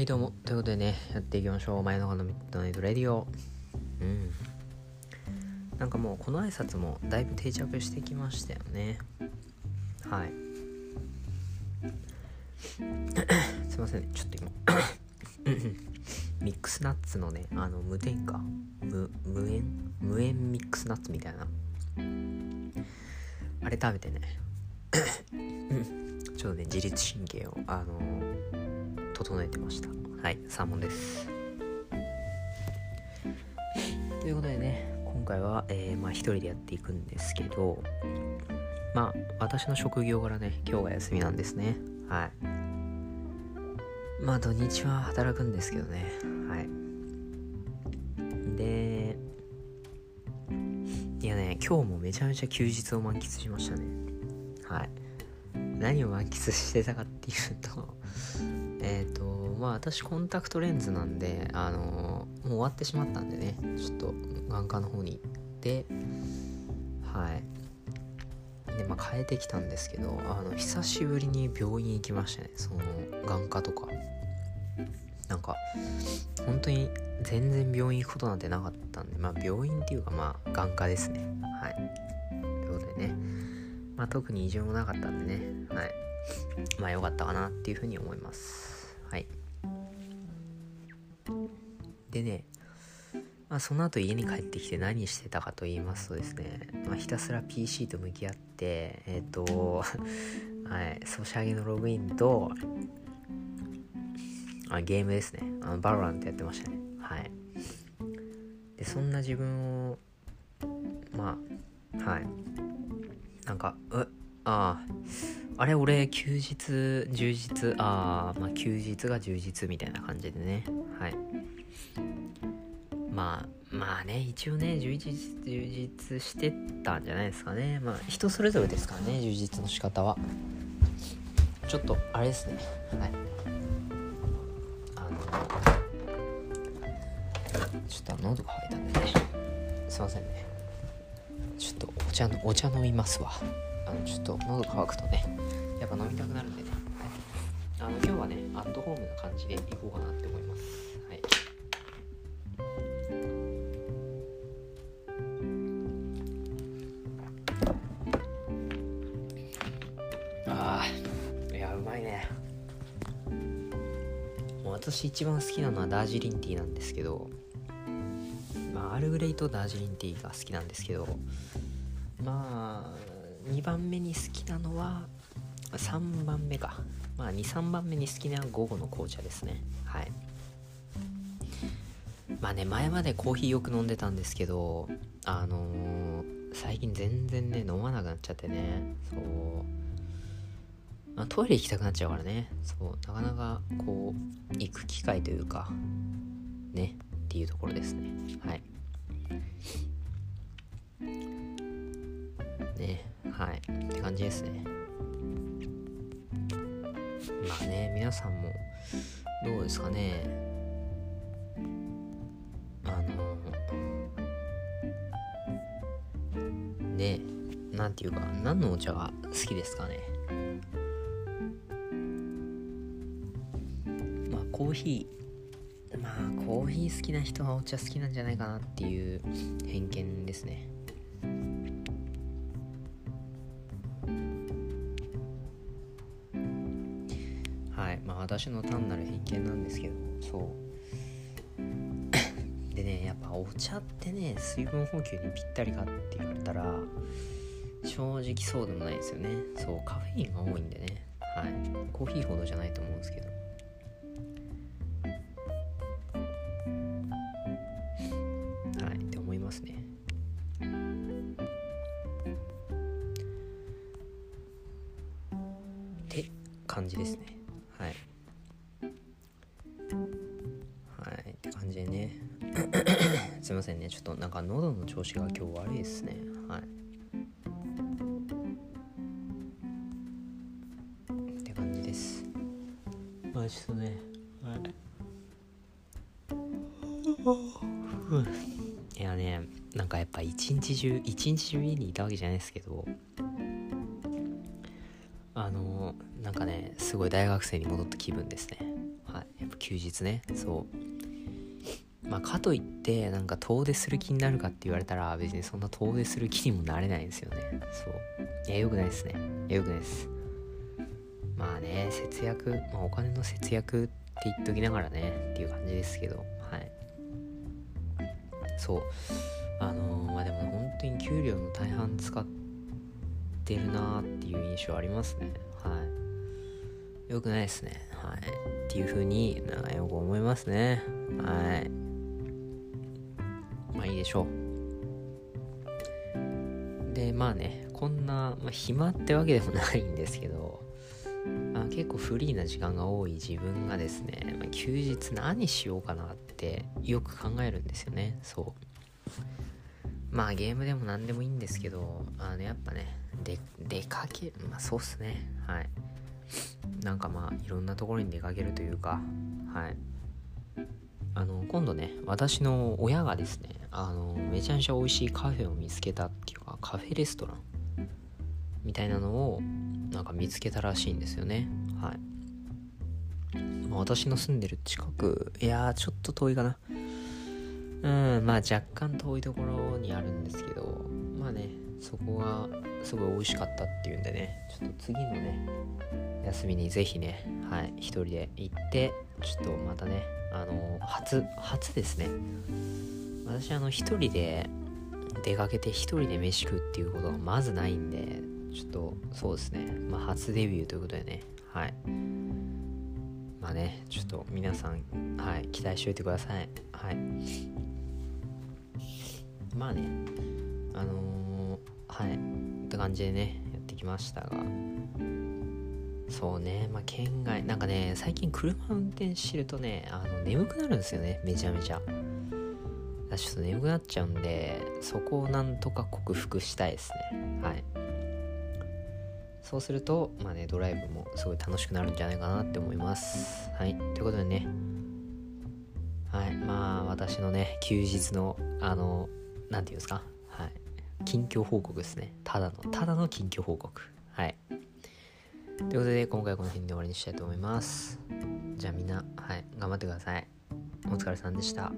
はいどうも。ということでねやっていきましょう。前の方の Midnight Radio。うん。なんかもうこの挨拶もだいぶ定着してきましたよね。はい。すいませんね。ちょっと今。ミックスナッツのねあの無添加。無無塩？無塩ミックスナッツみたいな。あれ食べてね。ちょっとね自律神経をあの整えてました。はいサーモンです。ということでね今回は、えー、まあ一人でやっていくんですけどまあ私の職業柄ね今日が休みなんですね。はい。まあ土日は働くんですけどね。はい。でいやね今日もめちゃめちゃ休日を満喫しましたね。はい。何を満喫してたかっていうとえっ、ー、とまあ私コンタクトレンズなんであのもう終わってしまったんでねちょっと眼科の方に行ってはい。でまあ変えてきたんですけどあの久しぶりに病院行きましたねその眼科とか。なんか本当に全然病院行くことなんてなかったんでまあ病院っていうかまあ眼科ですね。はい。ということでね。まあ特に異常もなかったんでね。はいまあ良かったかなっていうふうに思いますはいでねまあ、その後家に帰ってきて何してたかと言いますとですね、まあ、ひたすら PC と向き合って、えっ、ー、と、はい、ソシャゲのログインと、あゲームですね。あの VALORANT やってましたね。はい。で、そんな自分を、まあ、はい。なんか、う、ああ、あれ、俺、休日、充実、ああ、まあ、休日が充実みたいな感じでね。はい。まあ、まあね、一応ね、充実、充実してたんじゃないですかね。まあ、人それぞれですからね、充実の仕方は。ちょっと、あれですね。はいあの。ちょっと喉が渇いたんでねすいませんねちょっとお茶のお茶飲みますわあのちょっと喉乾くとねやっぱ飲みたくなるんでね、はい、あの今日はねアットホームな感じでいこうかなって思います。はい。ああいやうまいね。私一番好きなのはダージリンティーなんですけどまあ、アルグレイとダージリンティーが好きなんですけどまあ2番目に好きなのは3番目か。まあ23番目に好きな午後の紅茶ですね。はい。まあね前までコーヒーよく飲んでたんですけどあのー、最近全然ね飲まなくなっちゃってね。そう。まあ、トイレ行きたくなっちゃうからね。そう。なかなかこう行く機会というかねっていうところですね。はい。ですね。まあね皆さんもどうですかね。あのねなんていうか何のお茶が好きですかね。まあコーヒー。まあコーヒー好きな人はお茶好きなんじゃないかなっていう偏見ですね。私の単なる偏見なんですけど。そう。でねやっぱお茶ってね水分補給にぴったりかって言われたら正直そうでもないですよね。そうカフェインが多いんでね。はい。コーヒーほどじゃないと思うんですけど。感じですねでね。すいませんね。ちょっとなんか喉の調子が今日悪いですね。はい。って感じです。まあちょっとね。はい。いやねなんかやっぱ一日中一日中家にいたわけじゃないですけどあのなんかねすごい大学生に戻った気分ですね。はい。やっぱ休日ね。そうまあかといってなんか遠出する気になるかって言われたら別にそんな遠出する気にもなれないんですよね。そう。いやよくないですね。いやよくないです。まあね節約、まあ、お金の節約って言っときながらねっていう感じですけど。はい。そう。あのー、まあでも本当に給料の大半使ってるなーっていう印象ありますね。はい。よくないですね。はい。っていう風になんかよく思いますね。はい。まあいいでしょうでまあねこんな、まあ、暇ってわけでもないんですけどあ結構フリーな時間が多い自分がですね、まあ、休日何しようかなってよく考えるんですよねそうまあゲームでも何でもいいんですけど、あのやっぱね、出かけ、まあそうっすね。はい。なんかまあいろんなところに出かけるというか、はい。あの、今度ね、私の親がですね、あの、めちゃめちゃ美味しいカフェを見つけたっていうか、カフェレストランみたいなのをなんか見つけたらしいんですよね。はい。まあ、私の住んでる近く、いやー、ちょっと遠いかな。うんまあ若干遠いところにあるんですけどまあねそこがすごい美味しかったっていうんでねちょっと次のね休みにぜひねはい一人で行ってちょっとまたねあの初初ですね。私あの一人で出かけて一人で飯食うっていうことがまずないんでちょっとそうですね。まあ初デビューということでねはい。まあねちょっと皆さんはい期待しておいてください。はい。まあねあのー、はい。って感じでねやってきましたが。そうね。まあ県外なんかね最近車運転してるとねあの眠くなるんですよね。めちゃめちゃ。ちょっと眠くなっちゃうんでそこをなんとか克服したいですね。はい。そうするとまあねドライブもすごい楽しくなるんじゃないかなって思います。はい。ということでね。はい。まあ私のね休日のあの何て言うんですか？近況報告ですね。ただのただの近況報告。はい。ということで今回はこの辺で終わりにしたいと思います。じゃあみんなはい頑張ってください。お疲れさんでした。